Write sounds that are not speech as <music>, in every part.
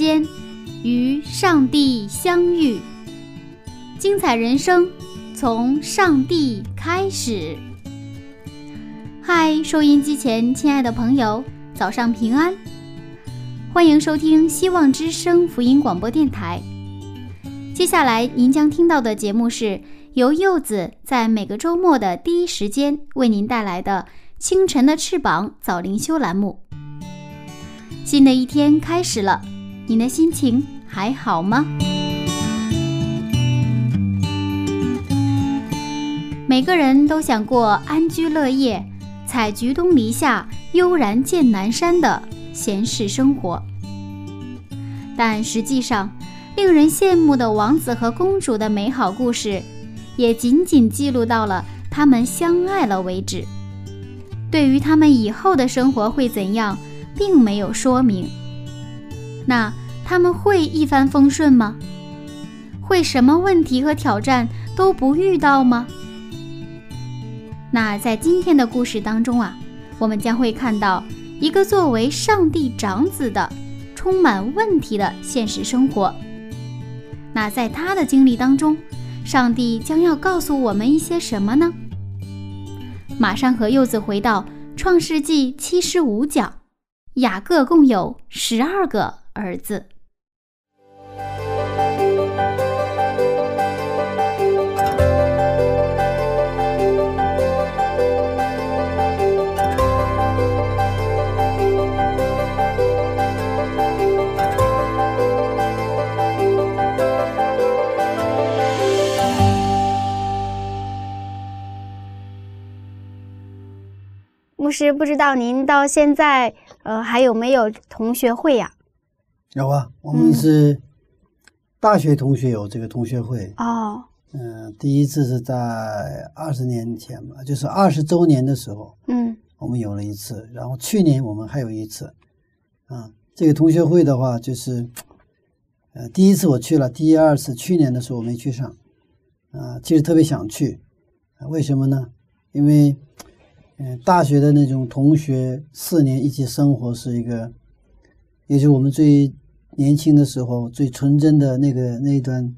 间与上帝相遇，精彩人生从上帝开始。嗨，收音机前亲爱的朋友，早上平安！欢迎收听希望之声福音广播电台。接下来您将听到的节目是由柚子在每个周末的第一时间为您带来的《清晨的翅膀》早灵修栏目。新的一天开始了，你的心情还好吗？每个人都想过安居乐业。采菊东篱下，悠然见南山的闲适生活，但实际上，令人羡慕的王子和公主的美好故事，也仅仅记录到了他们相爱了为止。对于他们以后的生活会怎样，并没有说明。那他们会一帆风顺吗？会什么问题和挑战都不遇到吗？那在今天的故事当中啊，我们将会看到一个作为上帝长子的充满问题的现实生活。那在他的经历当中，上帝将要告诉我们一些什么呢？马上和柚子回到创世纪七十五讲，雅各共有十二个儿子。牧师，不知道您到现在，呃，还有没有同学会呀？有啊，我们是大学同学有这个同学会哦。嗯，第一次是在二十年前吧，就是二十周年的时候，嗯，我们有了一次。然后去年我们还有一次，啊，这个同学会的话，就是呃，第一次我去了，第二次去年的时候我没去上，啊，其实特别想去，为什么呢？因为。嗯，大学的那种同学四年一起生活是一个，也是我们最年轻的时候最纯真的那个那一段，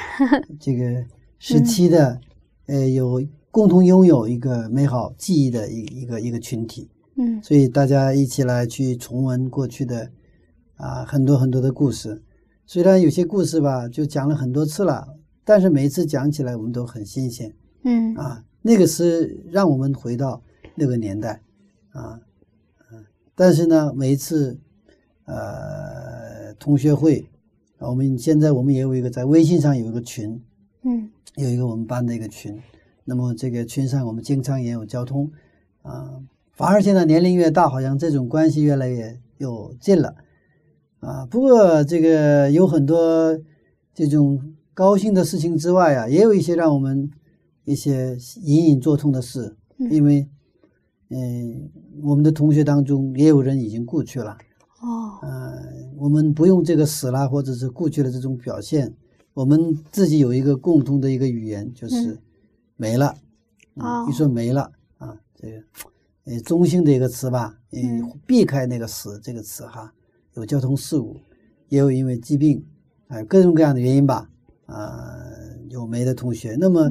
<laughs> 这个时期的，呃，有共同拥有一个美好记忆的一一个一个群体。嗯，所以大家一起来去重温过去的啊很多很多的故事，虽然有些故事吧就讲了很多次了，但是每一次讲起来我们都很新鲜。嗯，啊，那个是让我们回到。那个年代，啊，嗯，但是呢，每一次，呃，同学会，我们现在我们也有一个在微信上有一个群，嗯，有一个我们班的一个群，那么这个群上我们经常也有交通，啊，反而现在年龄越大，好像这种关系越来越有近了，啊，不过这个有很多这种高兴的事情之外啊，也有一些让我们一些隐隐作痛的事，因为。嗯，我们的同学当中也有人已经故去了。哦，嗯，我们不用这个死了或者是故去的这种表现，我们自己有一个共同的一个语言，就是没了。哦，一说没了啊，这个呃中性的一个词吧，嗯，避开那个死这个词哈。有交通事故，也有因为疾病，啊，各种各样的原因吧，啊，有没的同学。那么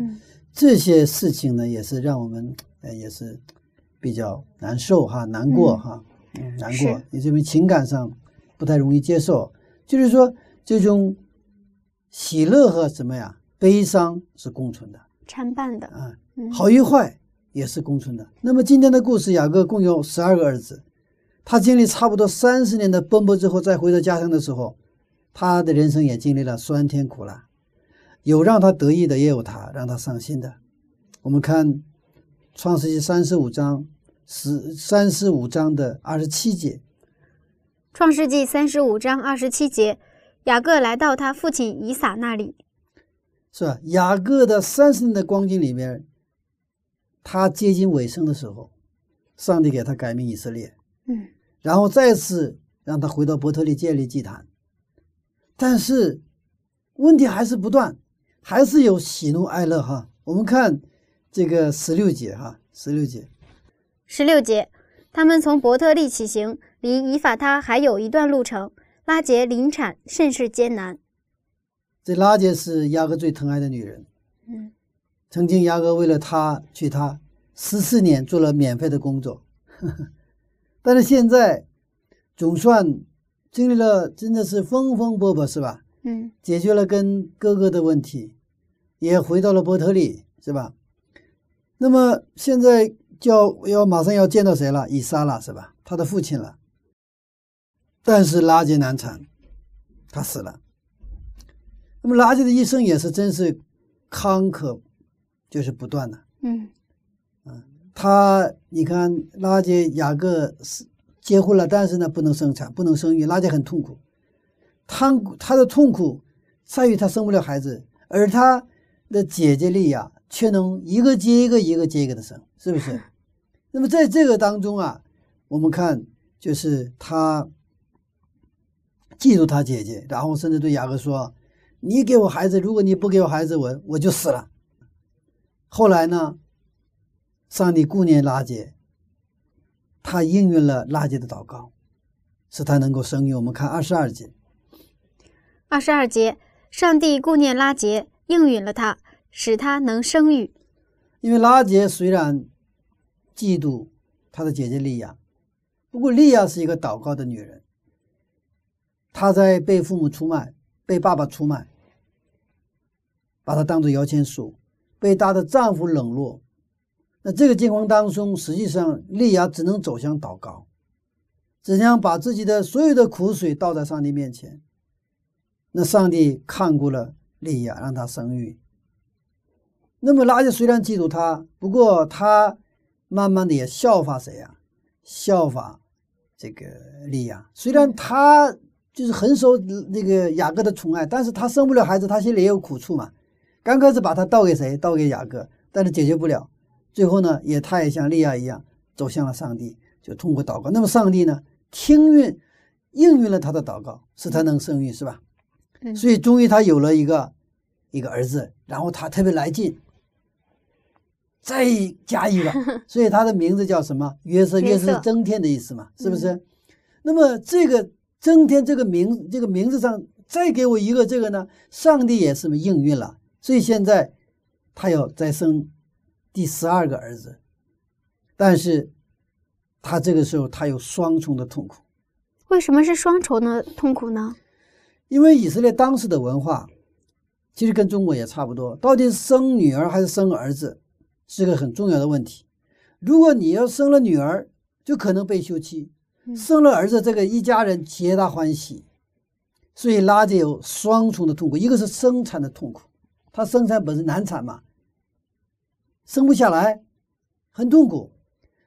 这些事情呢，也是让我们呃也是。比较难受哈，难过哈，嗯，难过，你这边情感上不太容易接受，就是说这种喜乐和什么呀，悲伤是共存的，参半的。啊，好与坏也是共存的。那么今天的故事，雅各共有十二个儿子，他经历差不多三十年的奔波之后，再回到家乡的时候，他的人生也经历了酸甜苦辣，有让他得意的，也有他让他伤心的。我们看创世纪三十五章十三十五章的二十七节，创世纪三十五章二十七节，雅各来到他父亲以撒那里，是吧？雅各的三十年的光景里面，他接近尾声的时候，上帝给他改名以色列，嗯。然后再次让他回到伯特利建立祭坛，但是问题还是不断，还是有喜怒哀乐哈。我们看这个十六节哈，十六节，十六节，他们从伯特利起行，离以法他还有一段路程。拉杰临产，甚是艰难。这拉杰是雅各最疼爱的女人，嗯曾经雅各为了她娶她十四年做了免费的工作，呵 <laughs> 呵但是现在总算经历了真的是风风波波是吧？嗯解决了跟哥哥的问题，也回到了伯特利，是吧？那么现在就要要马上要见到谁了？以撒了，是吧？他的父亲了。但是拉结难产，他死了。那么拉结的一生也是真是坎坷，就是不断的。嗯他你看拉结雅各是结婚了，但是呢不能生产，不能生育，拉结很痛苦。他他的痛苦在于他生不了孩子，而他的姐姐利亚却能一个接一个，一个接一个的生，<laughs> 是不是？那么在这个当中啊，我们看就是他嫉妒他姐姐，然后甚至对雅各说：“你给我孩子，如果你不给我孩子，我我就死了。”后来呢，上帝顾念拉结，他应允了拉结的祷告，使他能够生育。我们看二十二节。二十二节，上帝顾念拉结，应允了他，使他能生育。因为拉杰虽然嫉妒他的姐姐利亚，不过利亚是一个祷告的女人。她在被父母出卖，被爸爸出卖，把她当做摇钱树，被她的丈夫冷落。那这个境况当中，实际上利亚只能走向祷告，只想把自己的所有的苦水倒在上帝面前。那上帝看顾了利亚，让她生育。那么拉结虽然嫉妒他，不过他慢慢的也效法谁呀、效法这个利亚。虽然他就是很受那个雅各的宠爱，但是他生不了孩子，他心里也有苦处嘛。刚开始把他倒给谁？倒给雅各，但是解决不了。最后呢，也他也像利亚一样走向了上帝，就通过祷告。那么上帝呢，听允应允了他的祷告，使他能生育，是吧？嗯所以终于他有了一个一个儿子，然后他特别来劲，再加一个，<laughs> 所以他的名字叫什么？约瑟，约约瑟是瑟增添的意思嘛，是不是？那么这个增添这个名这个名字上再给我一个这个呢？上帝也是应允了，所以现在他要再生第十二个儿子，但是他这个时候他有双重的痛苦。为什么是双重的痛苦呢？因为以色列当时的文化，其实跟中国也差不多，到底是生女儿还是生儿子，是个很重要的问题。如果你要生了女儿，就可能被休妻；嗯生了儿子，这个一家人皆大欢喜。所以拉姐有双重的痛苦，一个是生产的痛苦，他生产本身难产嘛，生不下来，很痛苦。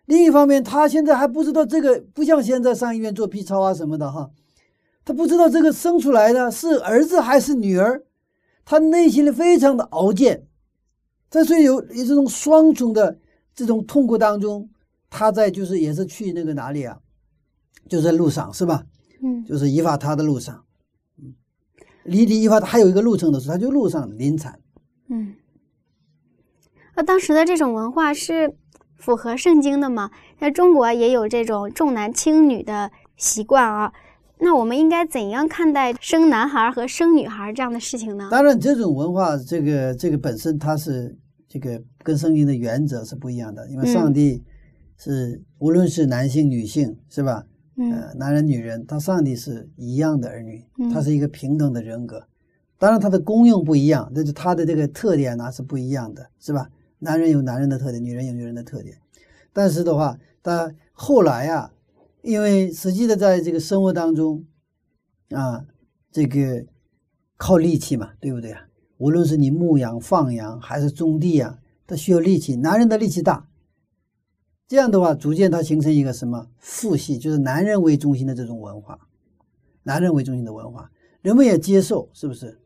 另一方面，他现在还不知道这个，不像现在上医院做 B 超啊什么的哈，他不知道这个生出来的是儿子还是女儿，他内心里非常的熬煎，在所以有有这种双重的这种痛苦当中，他在就是也是去那个哪里啊，就在路上是吧？嗯就是依法他的路上，嗯，离离以法他还有一个路程的时候，他就路上临产。嗯。那当时的这种文化是符合圣经的吗？在中国也有这种重男轻女的习惯啊。那我们应该怎样看待生男孩和生女孩这样的事情呢？当然，这种文化，这个这个本身它是这个跟圣经的原则是不一样的，因为嗯上帝是无论是男性女性是吧？嗯呃，男人女人，他上帝是一样的儿女，嗯他是一个平等的人格。当然，他的功用不一样，但是他的这个特点呢是不一样的，是吧？男人有男人的特点，女人有女人的特点。但是的话，他后来啊，因为实际的在这个生活当中，啊，这个靠力气嘛，对不对啊？无论是你牧羊、放羊还是种地啊，他需要力气，男人的力气大。这样的话，逐渐它形成一个什么父系，就是男人为中心的这种文化，男人为中心的文化，人们也接受，是不是？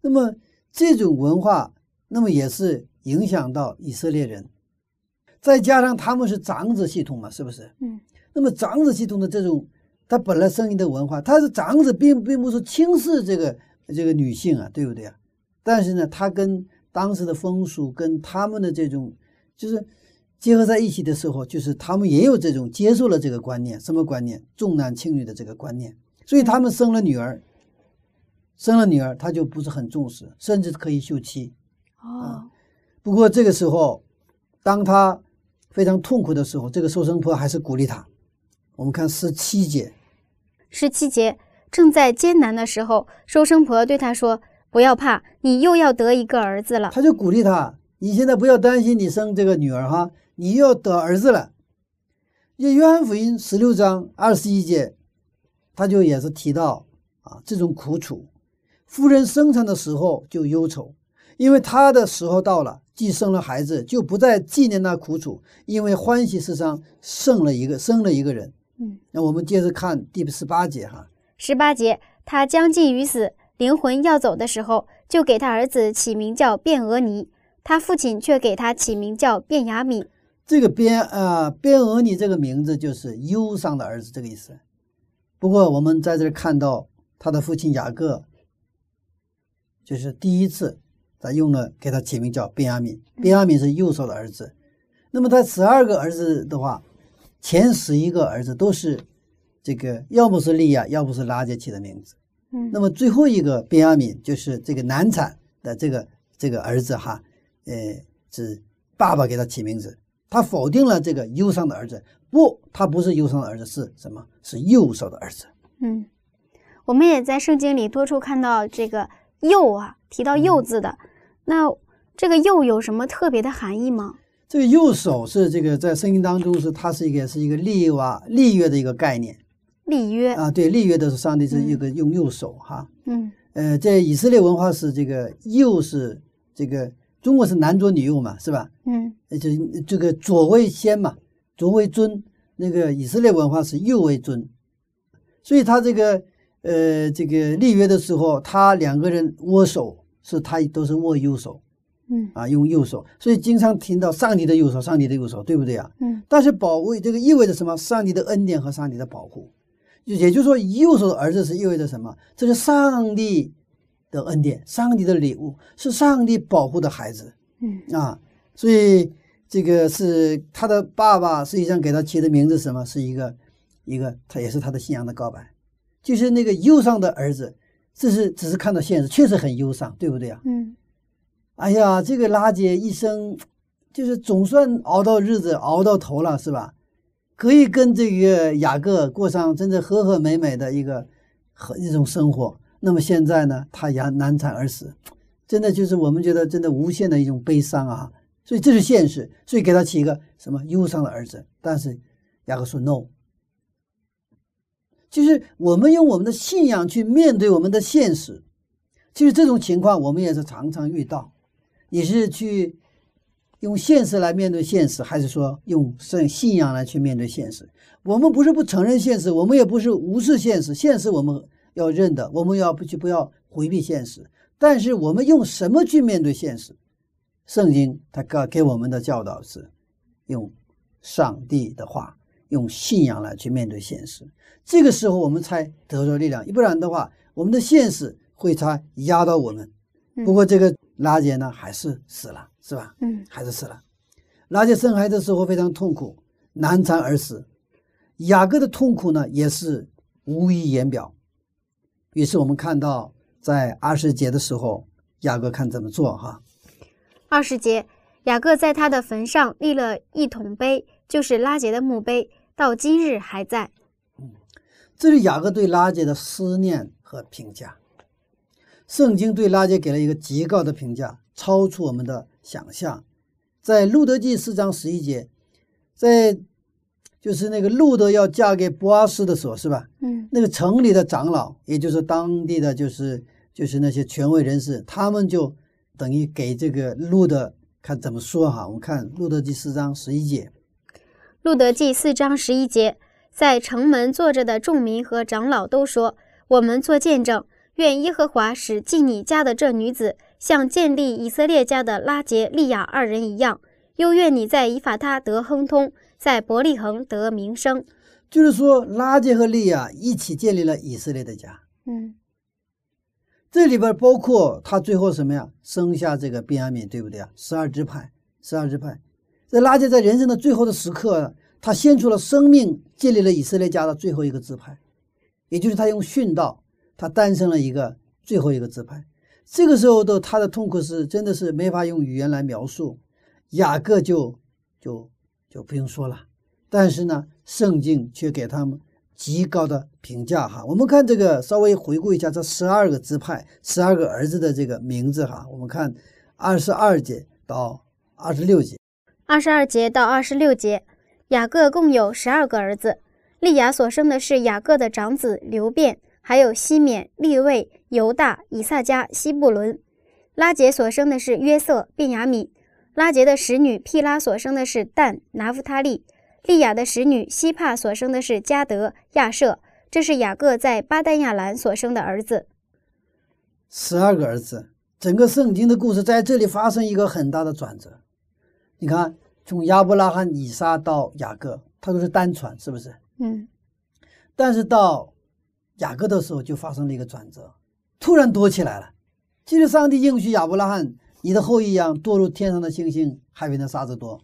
那么这种文化，那么也是影响到以色列人，再加上他们是长子系统嘛，是不是？嗯。那么长子系统的这种，他本来生育的文化，他是长子，并并不是轻视这个这个女性啊，对不对啊？但是呢，他跟当时的风俗跟他们的这种，就是结合在一起的时候，就是他们也有这种接受了这个观念，什么观念？重男轻女的这个观念。所以他们生了女儿，生了女儿，他就不是很重视，甚至可以休妻。哦，不过这个时候，当他非常痛苦的时候，这个收生婆还是鼓励他。我们看十七节，十七节正在艰难的时候，收生婆对他说：“不要怕，你又要得一个儿子了。他就鼓励他：“你现在不要担心，你生这个女儿哈，你又要得儿子了。”这约翰福音十六章二十一节，他就也是提到啊这种苦楚。夫人生产的时候就忧愁，因为她的时候到了，既生了孩子，就不再纪念那苦楚，因为欢喜世上生了一个生了一个人。嗯，那我们接着看第十八节哈。十八节，他将近于死，灵魂要走的时候，就给他儿子起名叫卞俄尼，他父亲却给他起名叫卞雅敏。这个卞啊，卞俄尼这个名字就是忧伤的儿子这个意思。不过我们在这儿看到他的父亲雅各，就是第一次他用了给他起名叫卞雅敏，卞雅敏是右手的儿子。那么他十二个儿子的话。前十一个儿子都是这个，要不是利亚，要不是拉杰起的名字。嗯，那么最后一个便雅敏就是这个难产的这个这个儿子哈，呃，是爸爸给他起名字。他否定了这个忧伤的儿子，不，他不是忧伤的儿子，是什么？是右手的儿子。嗯，我们也在圣经里多处看到这个“右”啊，提到“右”字的。那这个“右”有什么特别的含义吗？这个右手是这个在圣经当中是它是一个是一个立哇立约的一个概念，立约啊，对，立约的是上帝是一个用右手哈，嗯，呃，在以色列文化是这个右是这个中国是男左女右嘛，是吧？嗯，就这个左为先嘛，左为尊，那个以色列文化是右为尊，所以他这个呃这个立约的时候，他两个人握手是他都是握右手。嗯啊，用右手，所以经常听到上帝的右手，上帝的右手，对不对啊？嗯。但是保卫这个意味着什么？上帝的恩典和上帝的保护，也就是说，右手的儿子是意味着什么？这是上帝的恩典，上帝的礼物，是上帝保护的孩子。嗯啊，所以这个是他的爸爸实际上给他起的名字，什么？是一个一个，他也是他的信仰的告白，就是那个忧伤的儿子，这是只是看到现实，确实很忧伤，对不对啊？嗯。哎呀，这个拉姐一生就是总算熬到日子，熬到头了，是吧？可以跟这个雅各过上真的和和美美的一个和一种生活。那么现在呢，他也难产而死，真的就是我们觉得真的无限的一种悲伤啊。所以这是现实，所以给他起一个什么忧伤的儿子。但是雅各说 no，就是我们用我们的信仰去面对我们的现实。其实这种情况我们也是常常遇到。也是去用现实来面对现实，还是说用信信仰来去面对现实？我们不是不承认现实，我们也不是无视现实。现实我们要认的，我们要不去不要回避现实。但是我们用什么去面对现实？圣经它给给我们的教导是用上帝的话，用信仰来去面对现实。这个时候我们才得着力量，不然的话，我们的现实会才压倒我们。不过这个。拉杰呢，还是死了，是吧？嗯，还是死了。拉杰生孩子的时候非常痛苦，难产而死。雅各的痛苦呢，也是无以言表。于是我们看到，在二十节的时候，雅各看怎么做哈。二十节，雅各在他的坟上立了一桶碑，就是拉杰的墓碑，到今日还在。嗯，这是雅各对拉杰的思念和评价。圣经对拉结给了一个极高的评价，超出我们的想象。在路德记四章十一节，在就是那个路德要嫁给波阿斯的时候，是吧？嗯，那个城里的长老，也就是当地的就是就是那些权威人士，他们就等于给这个路德看怎么说哈。我们看《路德记》四章十一节，《路德记》四章十一节，在城门坐着的众民和长老都说：“我们做见证，愿耶和华使进你家的这女子，像建立以色列家的拉杰、利亚二人一样。又愿你在以法他得亨通，在伯利恒得名声。”就是说，拉杰和利亚一起建立了以色列的家。嗯这里边包括他最后什么呀？生下这个便雅悯，对不对啊？十二支派，十二支派。这拉杰在人生的最后的时刻，他献出了生命，建立了以色列家的最后一个支派，也就是他用殉道，他诞生了一个最后一个支派。这个时候的他的痛苦是真的是没法用语言来描述。雅各就就就不用说了，但是呢，圣经却给他们。极高的评价哈，我们看这个，稍微回顾一下这十二个支派、十二个儿子的这个名字哈。我们看二十二节到二十六节，二十二节到二十六节，雅各共有十二个儿子，利亚所生的是雅各的长子流辩，还有西缅、利位、犹大、以萨迦、西布伦；拉杰所生的是约瑟、便雅悯；拉杰的使女毗拉所生的是但、拿夫他利。利亚的使女希帕所生的是加德、亚舍，这是雅各在巴丹亚兰所生的儿子。十二个儿子，整个圣经的故事在这里发生一个很大的转折。你看，从亚伯拉罕、以撒到雅各，他都是单传，是不是？嗯。但是到雅各的时候，就发生了一个转折，突然多起来了。其实上帝应许亚伯拉罕，你的后裔一样堕入天上的星星，海边的沙子多。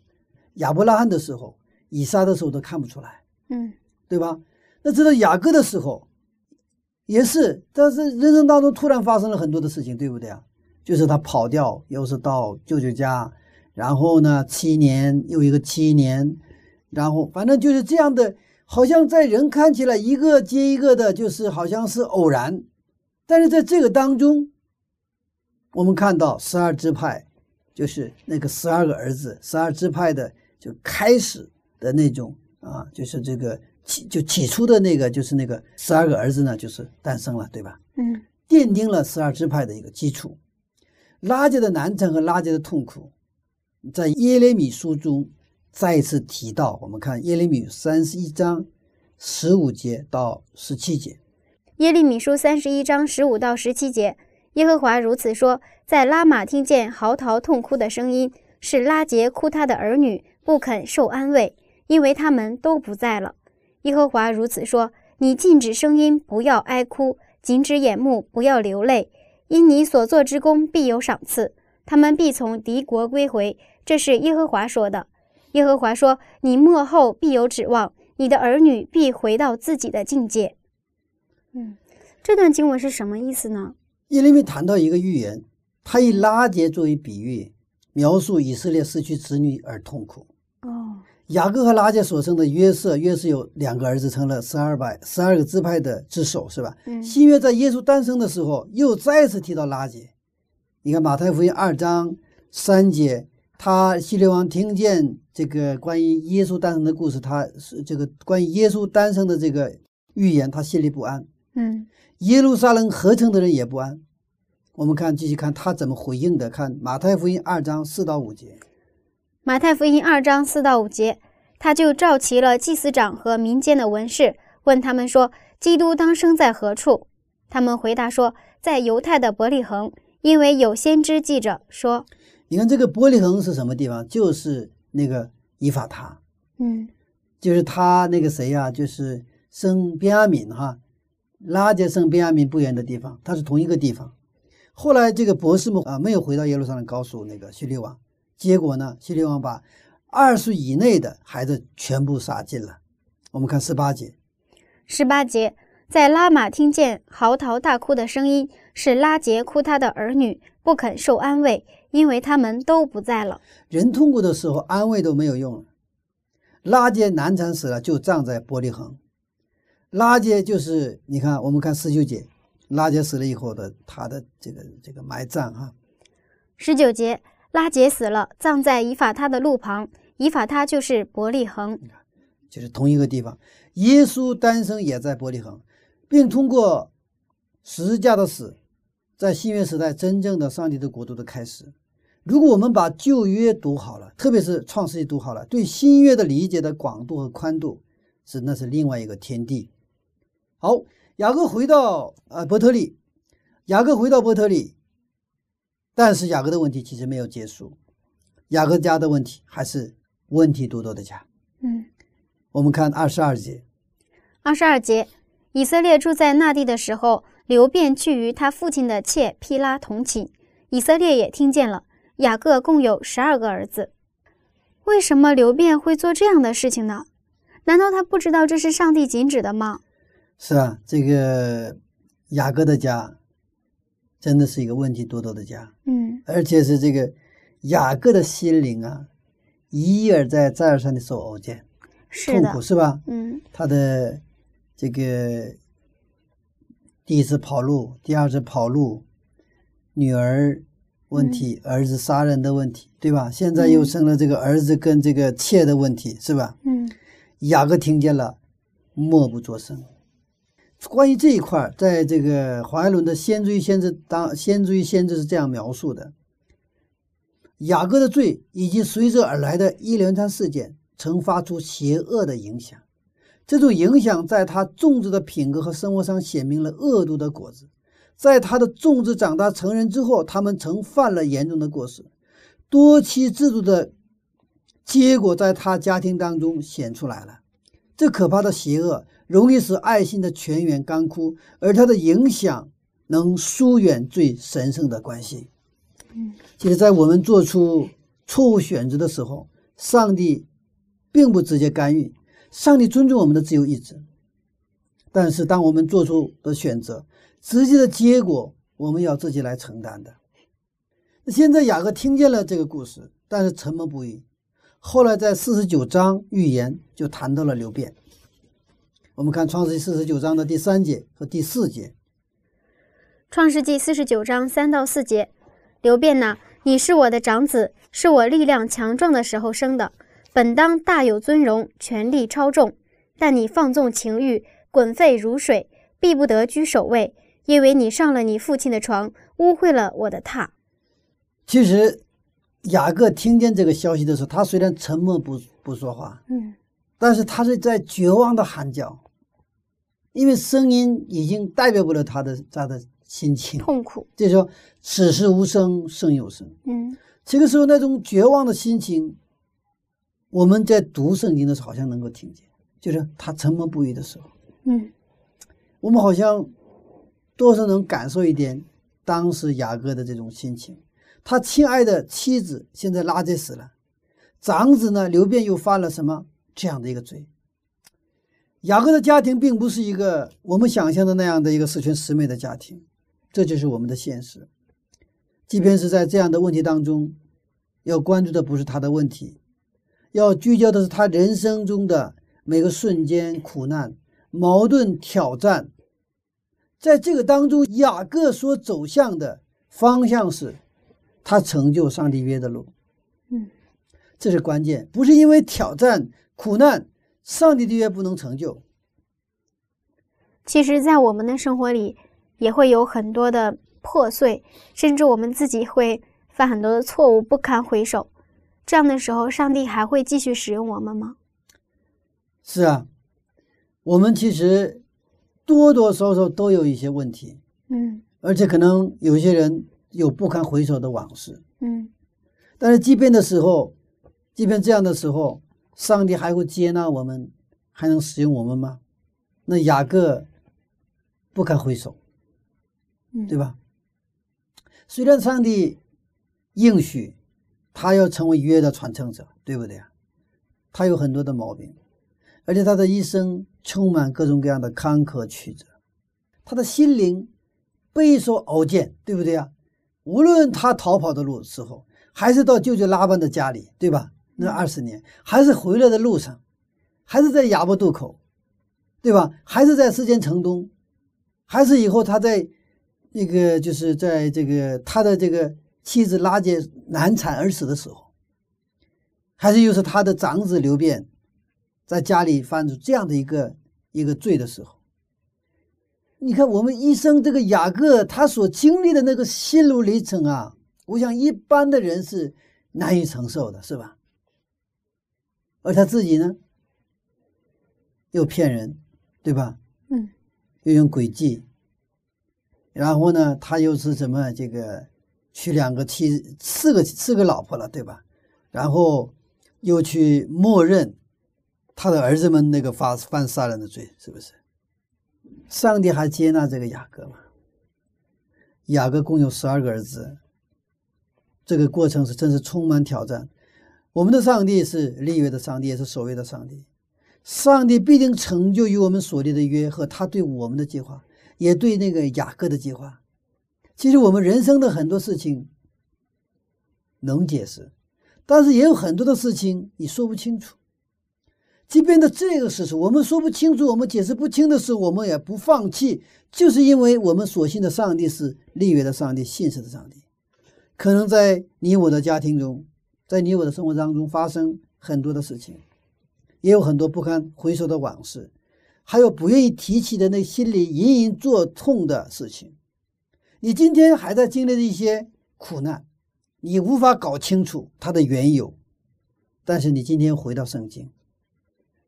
亚伯拉罕的时候。以撒的时候都看不出来，嗯，对吧？那直到雅各的时候，也是，但是人生当中突然发生了很多的事情，对不对啊？就是他跑掉，又是到舅舅家，然后呢，七年又一个七年，然后反正就是这样的，好像在人看起来一个接一个的，就是好像是偶然，但是在这个当中，我们看到十二支派，就是那个十二个儿子，十二支派的就开始。的那种啊，就是这个起就起初的那个，就是那个十二个儿子呢，就是诞生了，对吧？嗯，奠定了十二支派的一个基础。拉结的难产和拉结的痛苦，在耶利米书中再一次提到。我们看耶利米三十一章十五节到十七节。耶利米书三十一章十五到十七节，耶和华如此说：在拉玛听见嚎啕痛哭的声音，是拉杰哭他的儿女，不肯受安慰。因为他们都不在了，耶和华如此说：“你禁止声音，不要哀哭；禁止眼目，不要流泪。因你所做之功必有赏赐，他们必从敌国归回。”这是耶和华说的。耶和华说：“你幕后必有指望，你的儿女必回到自己的境界。”嗯，这段经文是什么意思呢？耶利米谈到一个预言，他以拉结作为比喻，描述以色列失去子女而痛苦。哦。雅各和拉结所生的约瑟，约瑟有两个儿子，成了十二百十二个支派的之首，是吧？嗯。新约在耶稣诞生的时候，又再次提到拉结。你看马太福音二章三节，他希律王听见这个关于耶稣诞生的故事，他是这个关于耶稣诞生的这个预言，他心里不安。嗯。耶路撒冷合成的人也不安。我们看，继续看他怎么回应的。看马太福音二章四到五节。马太福音二章四到五节，他就召齐了祭司长和民间的文士，问他们说：“基督当生在何处？”他们回答说：“在犹太的伯利恒，因为有先知记着说。”你看这个玻璃恒是什么地方？就是那个以法他，嗯，就是他那个谁呀？就是生边阿敏哈，拉杰生边阿敏不远的地方，他是同一个地方。后来这个博士们啊，没有回到耶路撒冷，告诉那个叙利王。结果呢？叙利王把二岁以内的孩子全部杀尽了。我们看十八节。十八节，在拉玛听见嚎啕大哭的声音，是拉杰哭他的儿女，不肯受安慰，因为他们都不在了。人痛苦的时候，安慰都没有用了。拉杰难产死了，就葬在伯利恒。拉杰就是你看，我们看十九节，拉杰死了以后的他的这个这个埋葬哈。十九节。拉杰死了，葬在以法他的路旁。以法他就是伯利恒，就是同一个地方。耶稣诞生也在伯利恒，并通过十字架的死，在新约时代真正的上帝的国度的开始。如果我们把旧约读好了，特别是创世纪读好了，对新约的理解的广度和宽度是那是另外一个天地。好，雅各回到呃伯特利，雅各回到伯特利，但是雅各的问题其实没有结束，雅各家的问题还是问题多多的家。嗯，我们看二十二节，二十二节，以色列住在那地的时候，流便去与他父亲的妾毗拉同寝，以色列也听见了。雅各共有十二个儿子，为什么刘辩会做这样的事情呢？难道他不知道这是上帝禁止的吗？是啊，这个雅各的家真的是一个问题多多的家，嗯而且是这个雅各的心灵啊，一而再再而三的受熬煎，痛苦，是吧？嗯他的这个第一次跑路，第二次跑路，女儿问题，儿子杀人的问题，对吧？现在又嗯生了这个儿子跟这个妾的问题，是吧？嗯雅各听见了，默不作声。关于这一块，在这个华爱伦的《先知与先知》当《先知与先知》是这样描述的：雅各的罪以及随之而来的一连串事件，曾发出邪恶的影响。这种影响在他种植的品格和生活上显明了恶毒的果子。在他的种子长大成人之后，他们曾犯了严重的过失，多妻制度的结果在他家庭当中显出来了。这可怕的邪恶容易使爱心的泉源干枯，而它的影响能疏远最神圣的关系。嗯，其实，在我们做出错误选择的时候，上帝并不直接干预，上帝尊重我们的自由意志。但是，当我们做出的选择，直接的结果我们要自己来承担的。那现在雅各听见了这个故事，但是沉默不语。后来在四十九章预言就谈到了流变。我们看创世纪四十九章的第三节和第四节。创世纪四十九章三到四节，刘辩呐，你是我的长子，是我力量强壮的时候生的，本当大有尊荣，权力超重。但你放纵情欲，滚沸如水，必不得居首位，因为你上了你父亲的床，污秽了我的榻。其实雅各听见这个消息的时候，他虽然沉默不不说话，嗯但是他是在绝望的喊叫，因为声音已经代表不了他的他的心情。痛苦。就是说，此时无声胜有声。嗯这个时候那种绝望的心情，我们在读圣经的时候好像能够听见，就是他沉默不语的时候，嗯我们好像多少能感受一点当时雅各的这种心情。他亲爱的妻子现在拉结死了，长子呢刘辩又犯了什么这样的一个罪？雅各的家庭并不是一个我们想象的那样的一个十全十美的家庭，这就是我们的现实。即便是在这样的问题当中，要关注的不是他的问题，要聚焦的是他人生中的每个瞬间苦难、矛盾、挑战。在这个当中，雅各所走向的方向是，他成就上帝约的路。嗯，这是关键，不是因为挑战、苦难，上帝的约不能成就。其实，在我们的生活里，也会有很多的破碎，甚至我们自己会犯很多的错误，不堪回首。这样的时候，上帝还会继续使用我们吗？是啊，我们其实多多少少都有一些问题，嗯而且可能有些人有不堪回首的往事。嗯但是，即便的时候，即便这样的时候，上帝还会接纳我们，还能使用我们吗？那雅各不堪回首，嗯，对？吧？虽然上帝应许他要成为约的传承者，对不对啊？他有很多的毛病，而且他的一生充满各种各样的坎坷曲折，他的心灵备受熬煎，对不对啊？无论他逃跑的路时候，还是到舅舅拉班的家里，对吧？那二十年，还是回来的路上，还是在雅伯渡口，对吧？还是在世间城东，还是以后他在那个就是在这个他的这个妻子拉杰难产而死的时候，还是又是他的长子刘辩在家里犯出这样的一个一个罪的时候，你看我们医生这个雅各他所经历的那个心路历程啊，我想一般的人是难以承受的，是吧？而他自己呢，又骗人，对吧？嗯，又用诡计，然后呢，他又是什么这个娶两个妻，四个四个老婆了，对吧？然后又去默认他的儿子们那个发犯杀人的罪，是不是？上帝还接纳这个雅各吗？雅各共有十二个儿子，这个过程是真是充满挑战。我们的上帝是立约的上帝，也是守约的上帝。上帝必定成就与我们所立的约和他对我们的计划，也对那个雅各的计划。其实我们人生的很多事情能解释，但是也有很多的事情你说不清楚。即便的这个事实我们说不清楚，我们解释不清的时候，我们也不放弃，就是因为我们所信的上帝是立约的上帝，信实的上帝。可能在你我的家庭中，在你我的生活当中发生很多的事情，也有很多不堪回首的往事，还有不愿意提起的那心里隐隐作痛的事情。你今天还在经历的一些苦难，你无法搞清楚它的缘由，但是你今天回到圣经。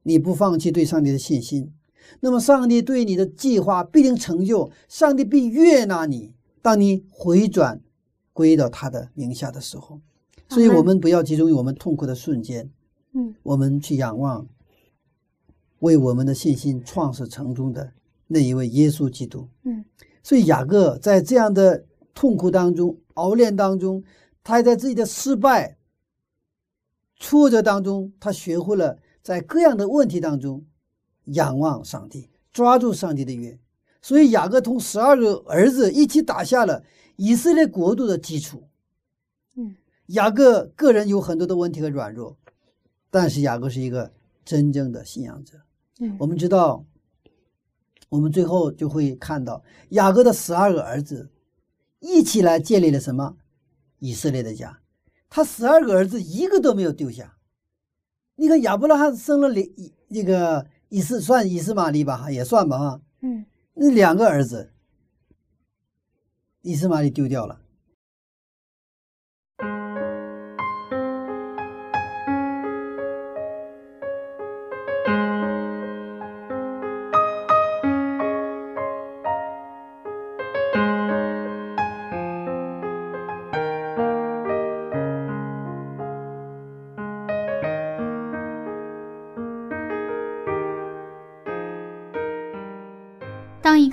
你不放弃对上帝的信心，那么上帝对你的计划必定成就，上帝必悦纳你。当你回转归到他的名下的时候，所以我们不要集中于我们痛苦的瞬间，嗯，我们去仰望为我们的信心创始成终的那一位耶稣基督，嗯。所以雅各在这样的痛苦当中熬炼当中，他还在自己的失败挫折当中，他学会了。在各样的问题当中，仰望上帝，抓住上帝的约，所以雅各同十二个儿子一起打下了以色列国度的基础。嗯，雅各个人有很多的问题和软弱，但是雅各是一个真正的信仰者。嗯，我们知道，我们最后就会看到雅各的十二个儿子一起来建立了什么以色列的家，他十二个儿子一个都没有丢下。你看亚伯拉罕生了两那个以斯算以斯玛利吧，也算吧哈。嗯，那两个儿子，以斯玛利丢掉了。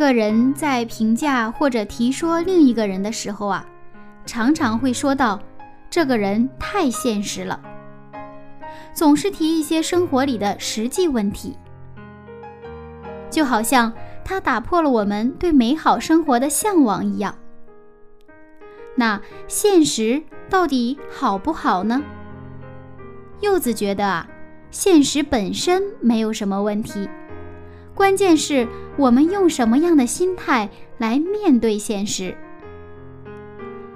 个人在评价或者提说另一个人的时候啊，常常会说到这个人太现实了，总是提一些生活里的实际问题，就好像他打破了我们对美好生活的向往一样。那现实到底好不好呢？柚子觉得啊，现实本身没有什么问题。关键是我们用什么样的心态来面对现实。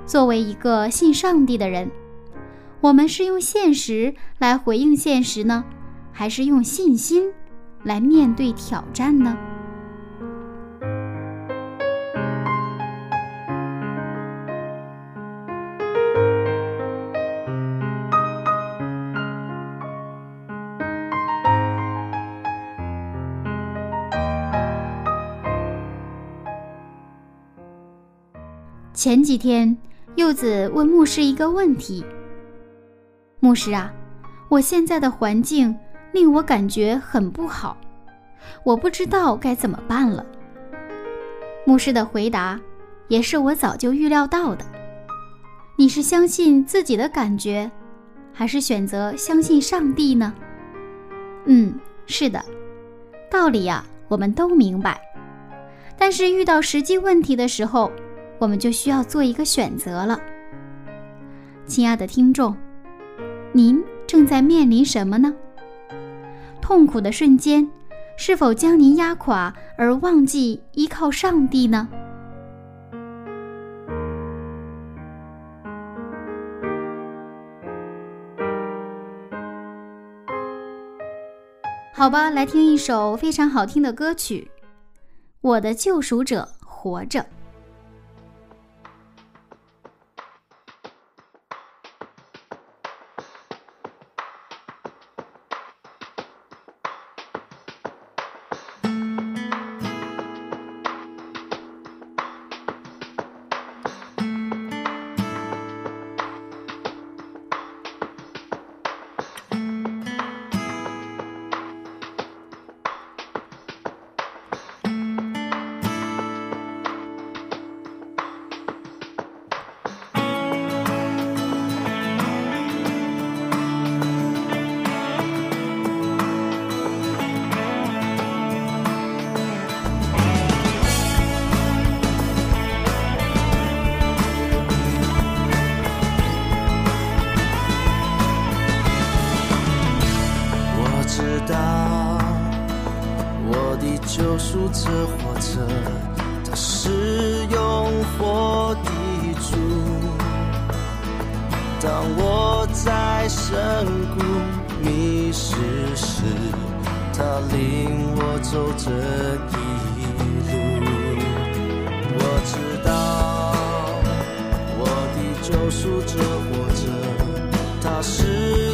作为一个信上帝的人，我们是用现实来回应现实呢，还是用信心来面对挑战呢？前几天，柚子问牧师一个问题：“牧师啊，我现在的环境令我感觉很不好，我不知道该怎么办了。”牧师的回答也是我早就预料到的：“你是相信自己的感觉，还是选择相信上帝呢？”嗯，是的，道理呀，我们都明白，但是遇到实际问题的时候。我们就需要做一个选择了，亲爱的听众，您正在面临什么呢？痛苦的瞬间是否将您压垮而忘记依靠上帝呢？好吧，来听一首非常好听的歌曲，《我的救赎者活着》。救赎者活着，他是永活的主。当我在深谷迷失时，他领我走这一路。我知道我的救赎者活着，他是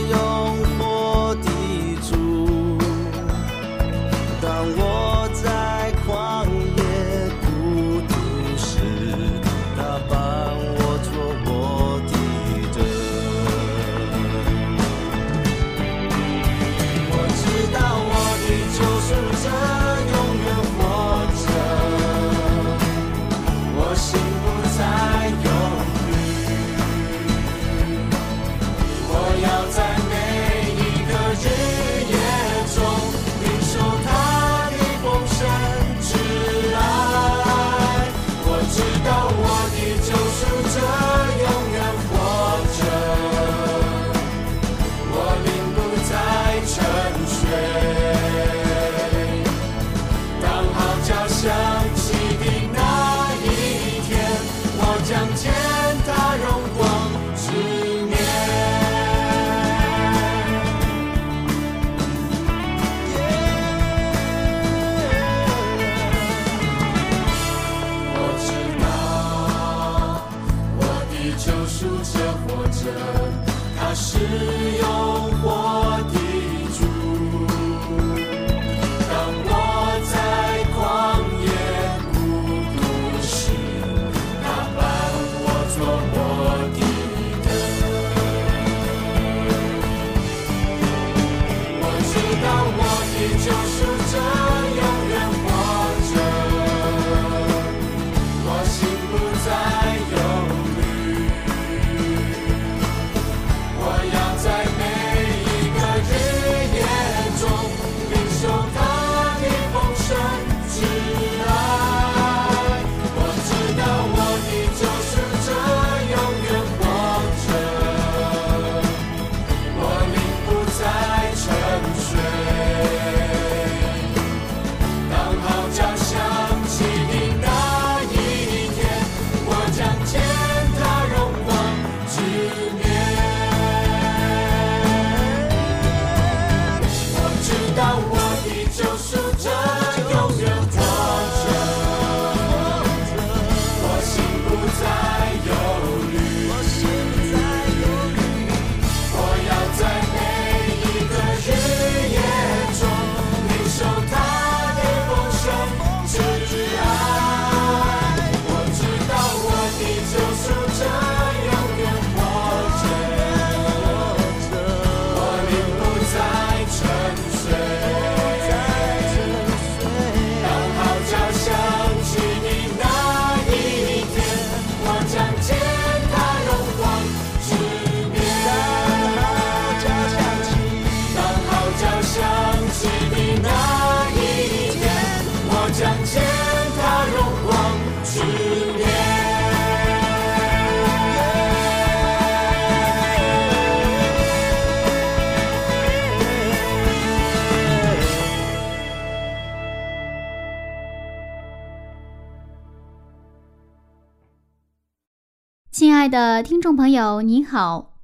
爱的听众朋友，您好，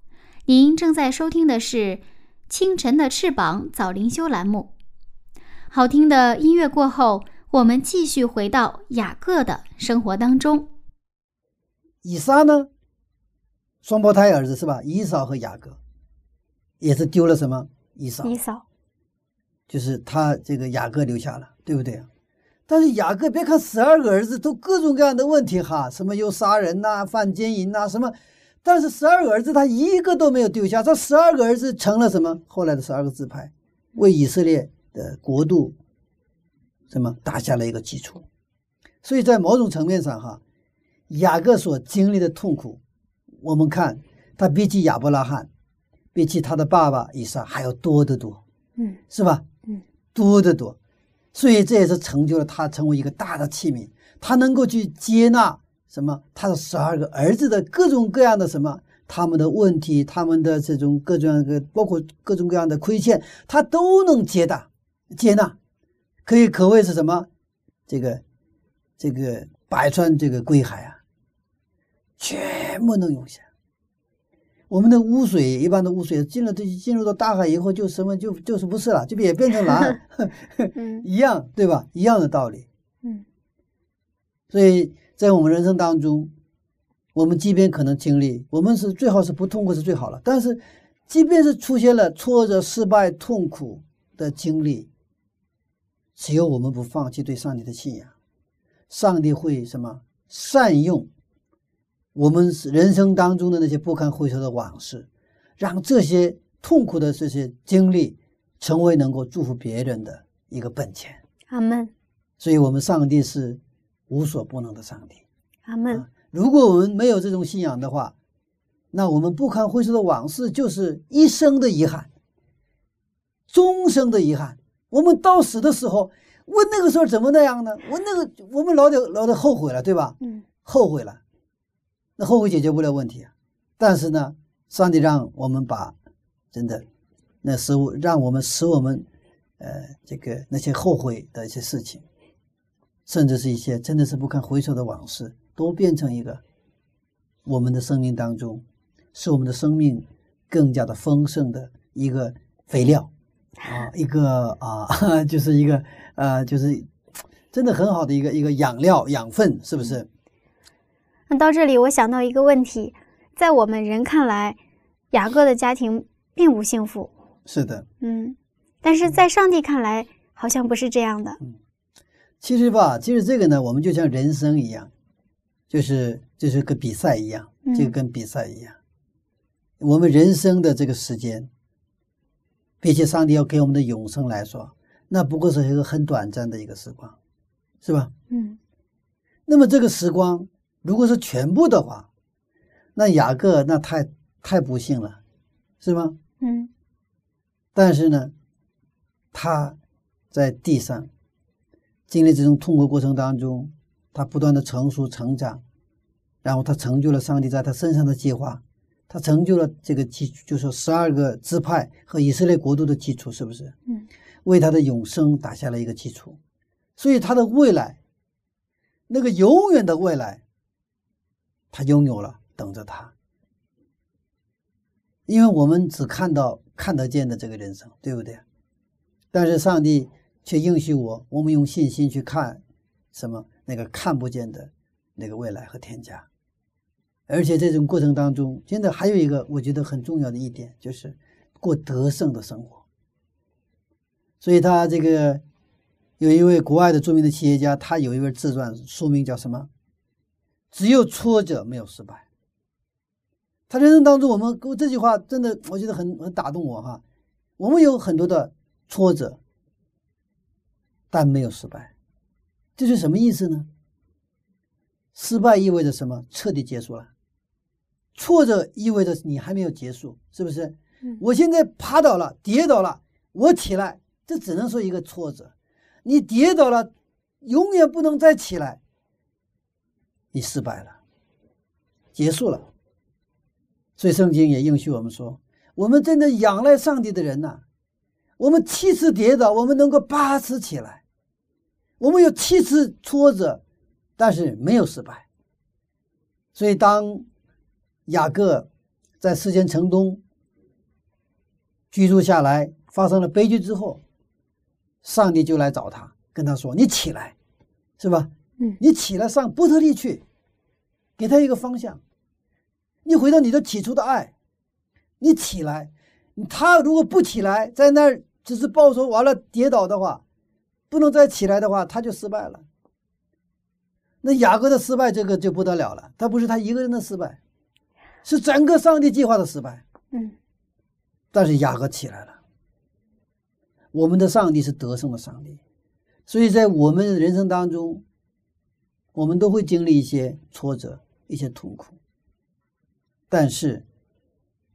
您正在收听的是《清晨的翅膀》早灵修栏目。好听的音乐过后，我们继续回到雅各的生活当中。以撒呢，双胞胎儿子是吧？以扫和雅各，也是丢了什么？以扫，以扫，就是他这个雅各留下了，对不对？但是雅各别看十二个儿子都各种各样的问题哈，什么又杀人呐、犯奸淫呐、什么，但是十二个儿子他一个都没有丢下，这十二个儿子成了什么？后来的十二个支派，为以色列的国度什么打下了一个基础。所以在某种层面上哈，雅各所经历的痛苦，我们看他比起亚伯拉罕，比起他的爸爸以撒还要多得多，嗯是吧？嗯，多得多。所以这也是成就了他成为一个大的器皿，他能够去接纳什么他的十二个儿子的各种各样的什么他们的问题，他们的这种各种各包括各种各样的亏欠，他都能接纳接纳，可以可谓是什么这个这个百川这个归海啊，全部能涌下。我们的污水，一般的污水进了这进入到大海以后，就什么就就是不是了，就也变成蓝，<laughs> <laughs> 嗯一样对吧？一样的道理。嗯所以在我们人生当中，我们即便可能经历，我们是最好是不痛苦是最好了。但是，即便是出现了挫折、失败、痛苦的经历，只有我们不放弃对上帝的信仰，上帝会什么善用我们人生当中的那些不堪回首的往事，让这些痛苦的这些经历成为能够祝福别人的一个本钱。阿门所以，我们上帝是无所不能的上帝。阿门如果我们没有这种信仰的话，那我们不堪回首的往事就是一生的遗憾，终生的遗憾。我们到死的时候，我那个时候怎么那样呢？我那个我们老得老得后悔了，对吧？嗯后悔了，那后悔解决不了问题啊。但是呢，上帝让我们把真的那使我让我们使我们呃这个那些后悔的一些事情，甚至是一些真的是不堪回首的往事，都变成一个我们的生命当中，使我们的生命更加的丰盛的一个肥料啊，一个啊，<laughs> 就是一个呃，就是真的很好的一个一个养料养分，是不是？那到这里，我想到一个问题，在我们人看来，雅各的家庭并不幸福，是的，嗯，但是在上帝看来，好像不是这样的。其实吧，其实这个呢，我们就像人生一样，就是就是个比赛一样，嗯这个跟比赛一样。我们人生的这个时间，比起上帝要给我们的永生来说，那不过是一个很短暂的一个时光，是吧？嗯那么这个时光如果是全部的话，那雅各那太太不幸了，是吗？嗯但是呢，他在地上经历这种痛苦过程当中，他不断的成熟成长，然后他成就了上帝在他身上的计划，他成就了这个基，就是十二个支派和以色列国度的基础，是不是？嗯，为他的永生打下了一个基础，所以他的未来，那个永远的未来，他拥有了，等着他。因为我们只看到看得见的这个人生，对不对？但是上帝却应许我，我们用信心去看什么那个看不见的那个未来和天家。而且这种过程当中，真的还有一个我觉得很重要的一点，就是过得胜的生活。所以他这个有一位国外的著名的企业家，他有一本自传，书名叫什么？只有挫折，没有失败。他人生当中，我们这句话真的，我觉得很很打动我哈。我们有很多的挫折，但没有失败，这是什么意思呢？失败意味着什么？彻底结束了。挫折意味着你还没有结束，是不是？嗯我现在趴倒了，跌倒了，我起来，这只能说一个挫折。你跌倒了，永远不能再起来，你失败了，结束了。所以圣经也应许我们说，我们真的仰赖上帝的人呐、我们七次跌倒，我们能够八次起来；我们有七次挫折，但是没有失败。所以当雅各在世间城东居住下来，发生了悲剧之后，上帝就来找他，跟他说：“你起来，是吧？嗯你起来上波特利去，给他一个方向。你回到你的起初的爱，你起来。他如果不起来，在那儿只是抱手完了跌倒的话，不能再起来的话，他就失败了。那雅各的失败，这个就不得了了。他不是他一个人的失败，是整个上帝计划的失败。嗯但是雅各起来了。我们的上帝是得胜的上帝，所以在我们人生当中，我们都会经历一些挫折、一些痛苦。但是，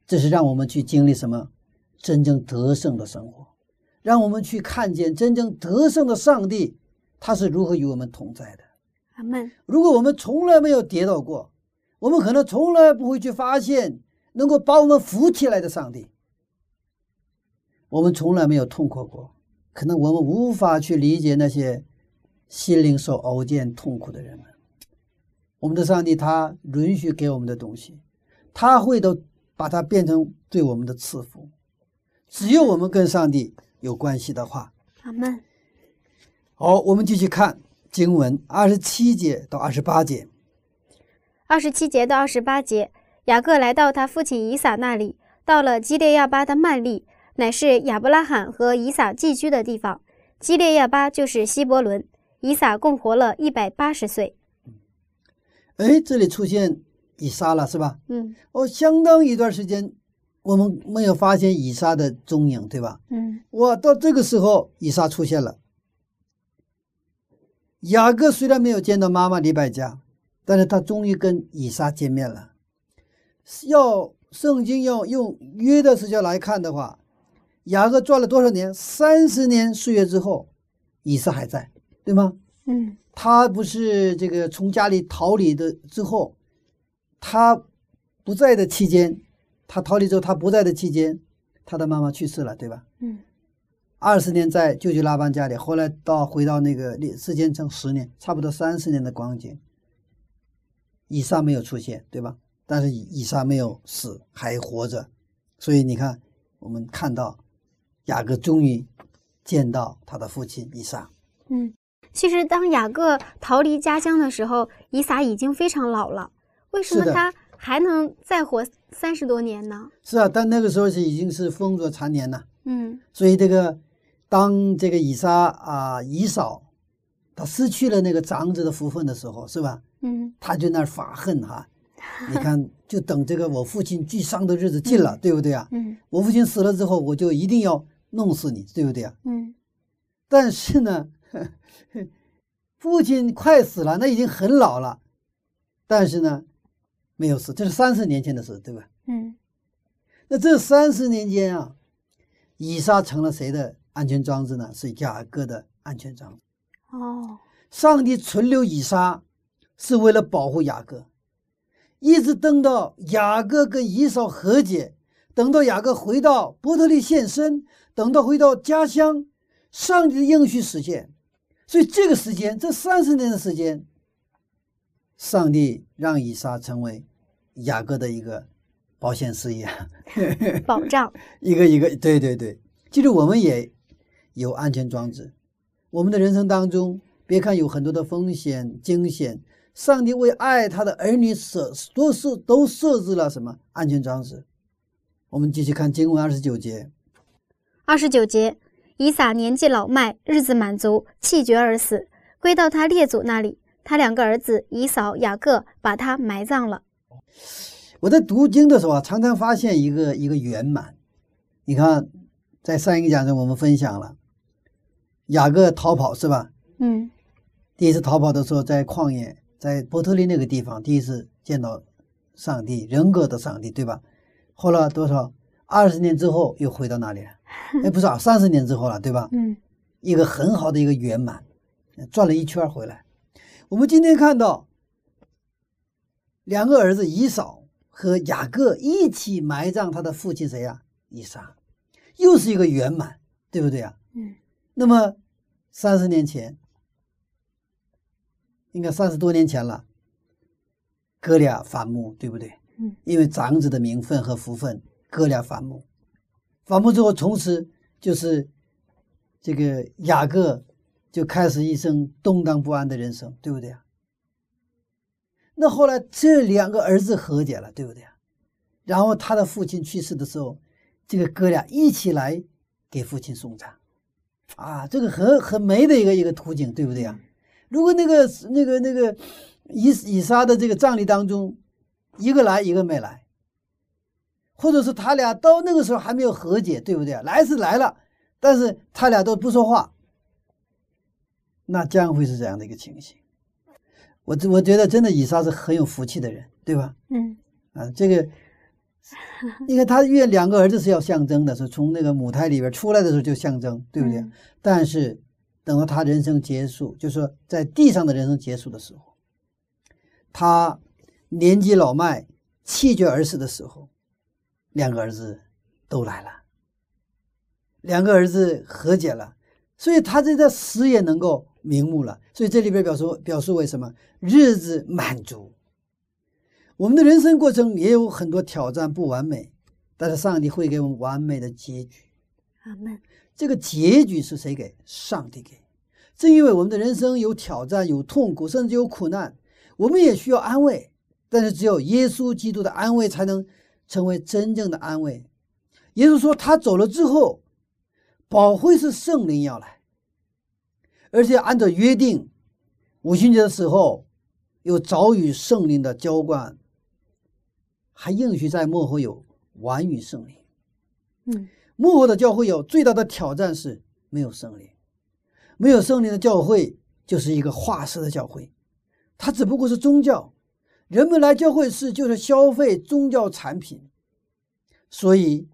这是让我们去经历什么？真正得胜的生活，让我们去看见真正得胜的上帝，他是如何与我们同在的。阿门。如果我们从来没有跌倒过，我们可能从来不会去发现能够把我们扶起来的上帝。我们从来没有痛苦过，可能我们无法去理解那些心灵受熬煎痛苦的人们。我们的上帝他允许给我们的东西，他会都把它变成对我们的赐福。只有我们跟上帝有关系的话，阿门。好，我们继续看经文二十七节到二十八节。二十七节到二十八节，雅各来到他父亲以撒那里，到了基列亚巴的曼利，乃是亚伯拉罕和以撒寄居的地方。基列亚巴就是希伯伦。以撒共活了一百八十岁。哎，这里出现以撒了，是吧？嗯哦，相当一段时间，我们没有发现以撒的踪影，对吧？嗯哇，到这个时候，以撒出现了。雅各虽然没有见到妈妈李百加，但是他终于跟以撒见面了。要圣经要用约的时间来看的话，雅各转了多少年？三十年岁月之后，以撒还在，对吗？嗯他不是这个从家里逃离的之后，他不在的期间，他逃离之后他不在的期间，他的妈妈去世了，对吧？嗯二十年在舅舅拉班家里，后来到回到那个时间成十年，差不多三十年的光景。以撒没有出现，对吧？但是以以撒没有死，还活着，所以你看，我们看到雅各终于见到他的父亲以撒。嗯。其实，当雅各逃离家乡的时候，以撒已经非常老了。为什么他还能再活三十多年呢？是啊，但那个时候是已经是风烛残年了。嗯所以这个当这个以撒啊以扫他失去了那个长子的福分的时候，是吧？嗯他就那儿发恨哈、你看，就等这个我父亲聚丧的日子近了，对不对啊？嗯我父亲死了之后，我就一定要弄死你，对不对啊？嗯但是呢，父亲快死了，那已经很老了，但是呢，没有死，这是三十年前的事，对吧？嗯那这三十年间啊，以撒成了谁的安全装置呢？是雅各的安全装置。哦上帝存留以撒，是为了保护雅各，一直等到雅各跟以扫和解，等到雅各回到伯特利现身，等到回到家乡，上帝的应许实现。所以这个时间，这三十年的时间，上帝让以撒成为雅各的一个保险事业。<laughs> 保障。<laughs> 一个一个，对对对，其实我们也有安全装置。我们的人生当中，别看有很多的风险、惊险，上帝为爱他的儿女设都设都设置了什么安全装置？我们继续看经文二十九节，二十九节，以撒年纪老迈，日子满足，气绝而死，归到他列祖那里。他两个儿子以扫、雅各把他埋葬了。我在读经的时候啊，常常发现一个一个圆满。你看，在上一个讲中我们分享了雅各逃跑是吧？嗯第一次逃跑的时候，在旷野，在伯特利那个地方，第一次见到上帝，人格的上帝，对吧？后来多少？二十年之后又回到哪里了？<laughs> 哎，不是啊，三十年之后了，对吧？嗯一个很好的一个圆满，转了一圈回来。我们今天看到两个儿子以扫和雅各一起埋葬他的父亲谁呀、以撒，又是一个圆满，对不对啊？嗯那么三十年前，应该三十多年前了，哥俩反目，对不对？嗯，因为长子的名分和福分，哥俩反目。反目之后，从此就是这个雅各就开始一生动荡不安的人生，对不对啊？那后来这两个儿子和解了，对不对啊？然后他的父亲去世的时候，这个哥俩一起来给父亲送葬。啊，这个很很美的一个一个图景，对不对啊？如果那个那个那个以以撒的这个葬礼当中，一个来一个没来，或者是他俩到那个时候还没有和解，对不对啊？来是来了，但是他俩都不说话，那将会是这样的一个情形。我这我觉得真的以撒是很有福气的人，对吧？嗯啊，这个，你看他因为两个儿子是要象征的，是从那个母胎里边出来的时候就象征，对不对？嗯但是等到他人生结束，就是说在地上的人生结束的时候，他年纪老迈、气绝而死的时候，两个儿子都来了，两个儿子和解了，所以他这个死也能够瞑目了。所以这里边表述表述为什么日子满足。我们的人生过程也有很多挑战，不完美，但是上帝会给我们完美的结局。阿门。这个结局是谁给？上帝给。正因为我们的人生有挑战、有痛苦，甚至有苦难，我们也需要安慰。但是只有耶稣基督的安慰才能成为真正的安慰。也就是说，他走了之后，保惠是圣灵要来，而且按照约定，五旬节的时候有早与圣灵的浇灌，还应许在幕后有晚与圣灵。嗯，幕后的教会有最大的挑战是没有圣灵，没有圣灵的教会就是一个化石的教会，它只不过是宗教。人们来教会是就是消费宗教产品，所以，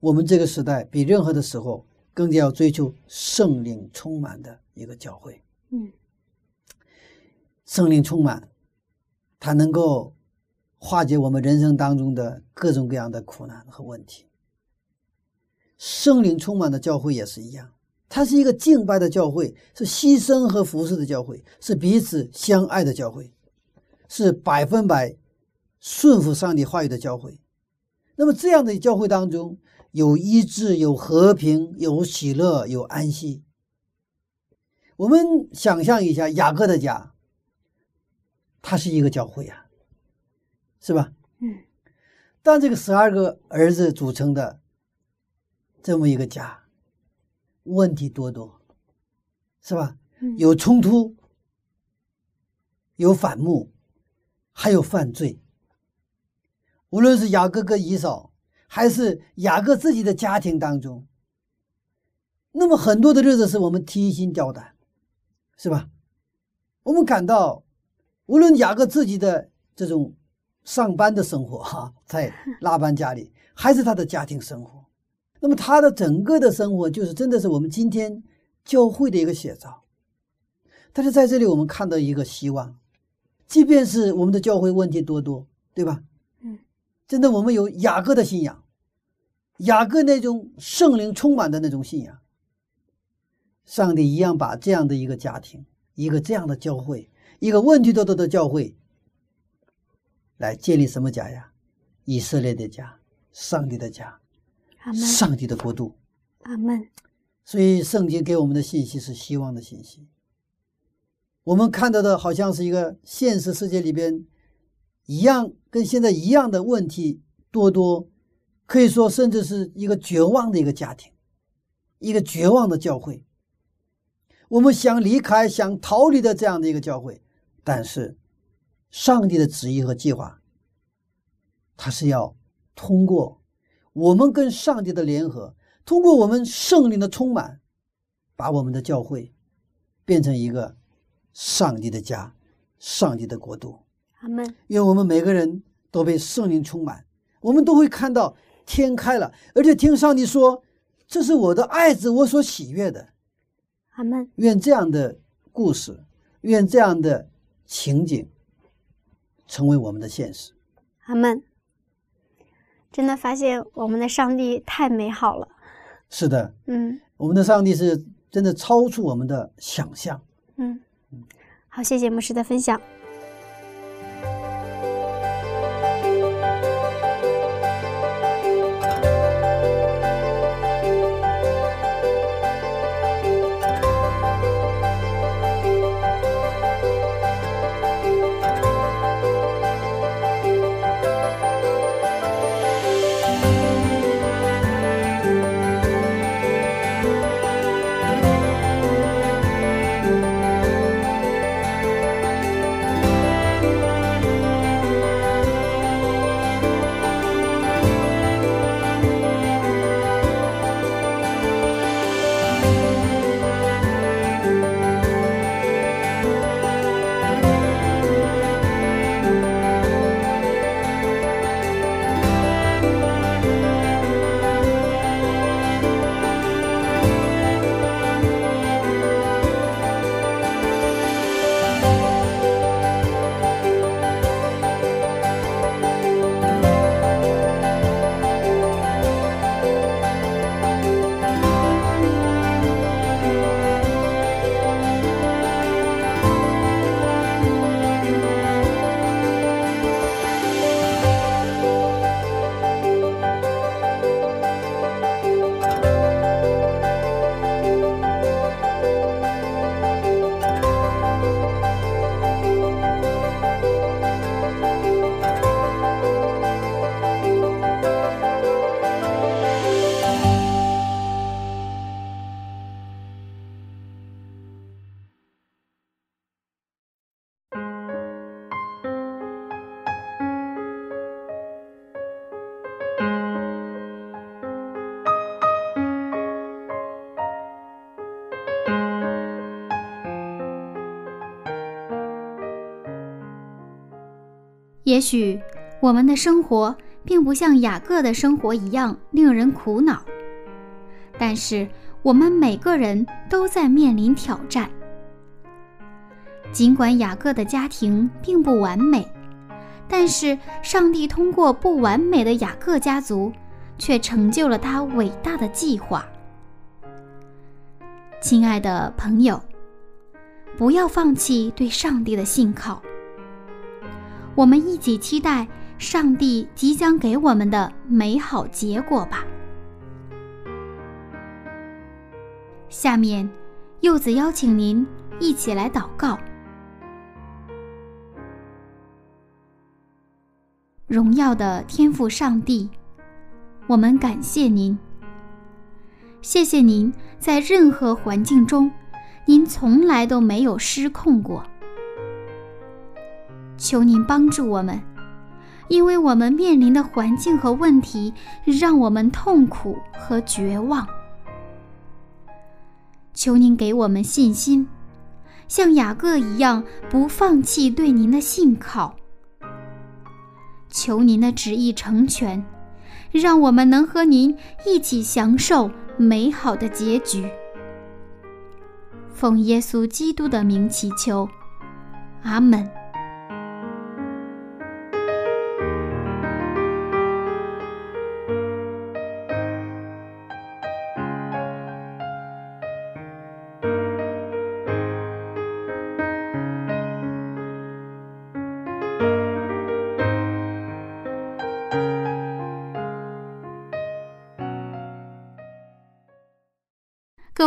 我们这个时代比任何的时候更加要追求圣灵充满的一个教会。嗯，圣灵充满，它能够化解我们人生当中的各种各样的苦难和问题。圣灵充满的教会也是一样，它是一个敬拜的教会，是牺牲和服侍的教会，是彼此相爱的教会。是百分百顺服上帝话语的教会。那么这样的教会当中，有医治，有和平，有喜乐，有安息。我们想象一下雅各的家，它是一个教会呀，是吧？嗯。但这个十二个儿子组成的这么一个家，问题多多，是吧？有冲突，有反目。还有犯罪，无论是雅各跟以扫，还是雅各自己的家庭当中，那么很多的日子是我们提心吊胆，是吧？我们感到，无论雅各自己的这种上班的生活哈，在拉班家里，还是他的家庭生活，那么他的整个的生活就是真的是我们今天教会的一个写照。但是在这里，我们看到一个希望。即便是我们的教会问题多多，对吧？嗯，真的，我们有雅各的信仰，雅各那种圣灵充满的那种信仰。上帝一样把这样的一个家庭，一个这样的教会，一个问题多多的教会，来建立什么家呀？以色列的家，上帝的家，上帝的国度。阿门。所以，圣经给我们的信息是希望的信息。我们看到的好像是一个现实世界里边一样，跟现在一样的问题多多，可以说甚至是一个绝望的一个家庭，一个绝望的教会。我们想离开、想逃离的这样的一个教会，但是上帝的旨意和计划，他是要通过我们跟上帝的联合，通过我们圣灵的充满，把我们的教会变成一个。上帝的家，上帝的国度。阿门。愿我们每个人都被圣灵充满，我们都会看到天开了，而且听上帝说：“这是我的爱子，我所喜悦的。”阿门。愿这样的故事，愿这样的情景，成为我们的现实。阿门。真的发现我们的上帝太美好了。是的。嗯。我们的上帝是真的超出我们的想象。嗯。好，谢谢牧师的分享。也许我们的生活并不像雅各的生活一样令人苦恼，但是我们每个人都在面临挑战。尽管雅各的家庭并不完美，但是上帝通过不完美的雅各家族，却成就了他伟大的计划。亲爱的朋友，不要放弃对上帝的信靠。我们一起期待上帝即将给我们的美好结果吧。下面，柚子邀请您一起来祷告。荣耀的天赋上帝，我们感谢您。谢谢您在任何环境中，您从来都没有失控过。求您帮助我们，因为我们面临的环境和问题让我们痛苦和绝望。求您给我们信心，像雅各一样不放弃对您的信靠。求您的旨意成全，让我们能和您一起享受美好的结局。奉耶稣基督的名祈求，阿门。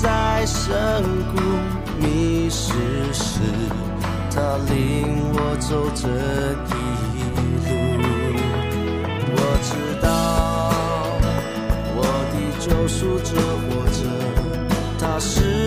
在深谷迷失时，他领我走这一路。我知道我的救赎者活着，他是